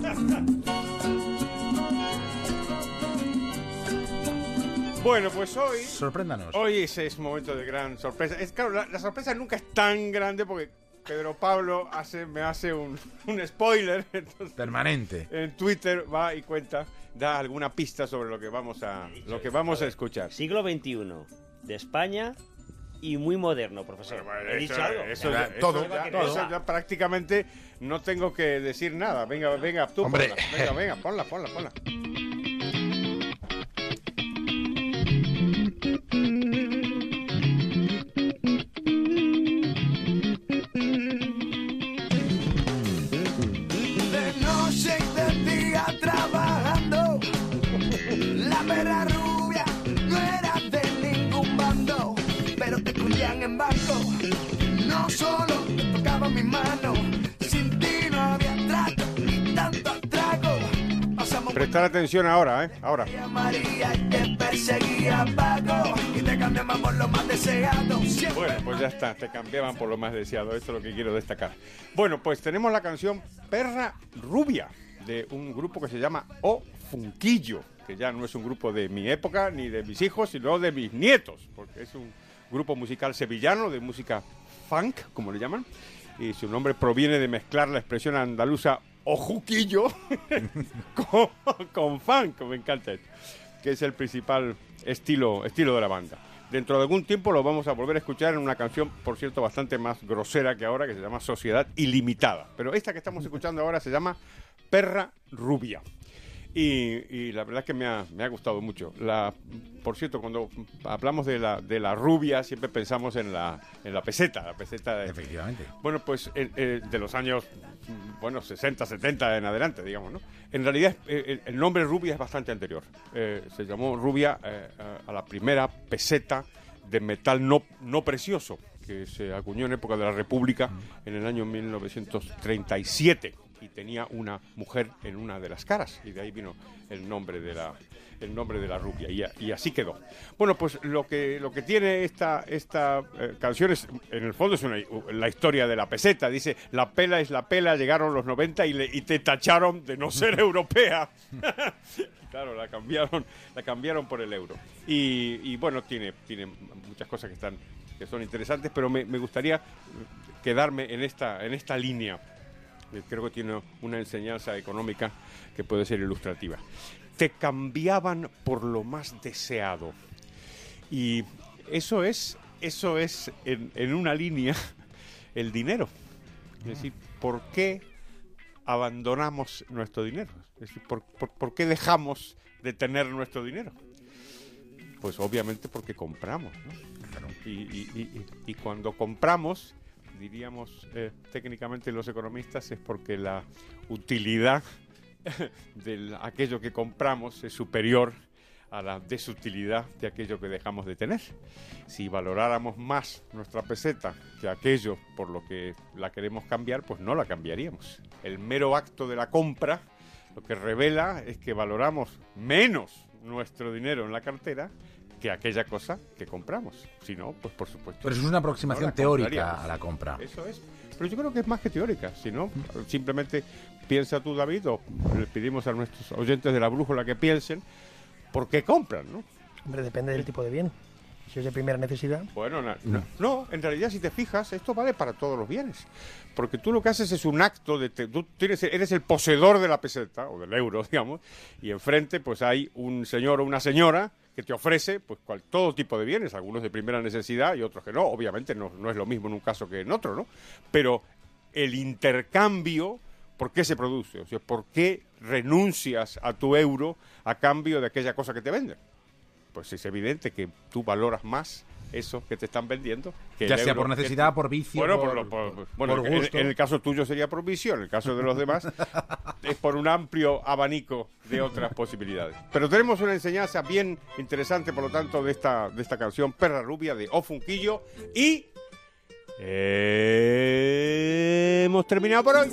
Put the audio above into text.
Bueno, pues hoy. Sorpréndanos. Hoy es un momento de gran sorpresa. Es claro, la, la sorpresa nunca es tan grande porque Pedro Pablo hace, me hace un, un spoiler. Entonces, Permanente. en Twitter va y cuenta, da alguna pista sobre lo que vamos a, lo que vamos a escuchar. Siglo XXI, de España y muy moderno, profesor. Bueno, ¿He eso- dicho algo? eso Ya, ya- todo, eso ya- todo. eso ya prácticamente no tengo que decir nada. Venga, venga, tú Hombre. ponla. Venga, venga, ponla, ponla, ponla. En banco. No solo te tocaba mi mano, sin ti no había trato ni tanto atraco. Pasamos Prestar atención ahora, ¿eh? Ahora. a María y te perseguía Paco y te cambiamos por lo más deseado. Siempre Bueno, pues ya está, te cambiaban por lo más deseado, esto es lo que quiero destacar. Bueno, pues tenemos la canción Perra Rubia, de un grupo que se llama O Funquillo, que ya no es un grupo de mi época ni de mis hijos, sino de mis nietos, porque es un grupo musical sevillano de música funk, como le llaman, y su nombre proviene de mezclar la expresión andaluza ojuquillo con, con funk, me encanta esto, que es el principal estilo, estilo de la banda. Dentro de algún tiempo lo vamos a volver a escuchar en una canción, por cierto, bastante más grosera que ahora, que se llama Sociedad Ilimitada. Pero esta que estamos escuchando ahora se llama Perra Rubia. Y, y la verdad es que me ha, me ha gustado mucho. La, por cierto, cuando hablamos de la, de la rubia, siempre pensamos en la, en la peseta, la peseta de, Efectivamente. bueno, pues eh, eh, de los años, bueno, 60, 70 en adelante, digamos, ¿no? En realidad eh, el, nombre Rubia es bastante anterior. Eh, se llamó Rubia eh, a- a la primera peseta de metal no, no precioso que se acuñó en época de la República en el año 1937 y tenía una mujer en una de las caras y de ahí vino el nombre de la el nombre de la rubia y, a- y así quedó. Bueno, pues lo que lo que tiene esta esta eh, canción es en el fondo es una, la historia de la peseta. Dice la pela es la pela. Llegaron los 90 y, le, y te tacharon de no ser europea. claro, la cambiaron la cambiaron por el euro. Y, y bueno tiene tiene muchas cosas que están que son interesantes, pero me, me gustaría quedarme en esta en esta línea eh, creo que tiene una enseñanza económica que puede ser ilustrativa. Te cambiaban por lo más deseado. Y eso es, eso es en, en una línea el dinero. Es decir, ¿por qué abandonamos nuestro dinero? Es decir, ¿por, por, por qué dejamos de tener nuestro dinero? Pues obviamente porque compramos. ¿no? Y, y- y- y- y cuando compramos, diríamos eh, técnicamente los economistas, es porque la utilidad de aquello que compramos es superior a la desutilidad de aquello que dejamos de tener. Si valoráramos más nuestra peseta que aquello por lo que la queremos cambiar, pues no la cambiaríamos. El mero acto de la compra lo que revela es que valoramos menos nuestro dinero en la cartera que aquella cosa que compramos. Si no, pues por supuesto. Pero eso es una aproximación no teórica a la compra. Eso es. Pero yo creo que es más que teórica. Si no, simplemente piensa tú, David, o le pedimos a nuestros oyentes de la brújula que piensen por qué compran, ¿no? Hombre, depende del tipo de bien. Si es de primera necesidad, Bueno, na- no, no, en realidad si te fijas, esto vale para todos los bienes. Porque tú lo que haces es un acto de... te- tú tienes, eres el poseedor de la peseta, o del euro, digamos, y enfrente pues hay un señor o una señora que te ofrece pues cual- todo tipo de bienes, algunos de primera necesidad y otros que no. Obviamente no, no es lo mismo en un caso que en otro, ¿no? Pero el intercambio, ¿por qué se produce? O sea, ¿por qué renuncias a tu euro a cambio de aquella cosa que te venden? Pues es evidente que tú valoras más eso que te están vendiendo. Que Ya sea euro por que- necesidad, por vicio, Bueno, por- por, bueno, por en- gusto. En, el caso tuyo sería por vicio, en el caso de los demás es por un amplio abanico de otras posibilidades. Pero tenemos una enseñanza bien interesante, por lo tanto, de esta, de esta canción Perra Rubia de O Funquillo y... hemos terminado por hoy.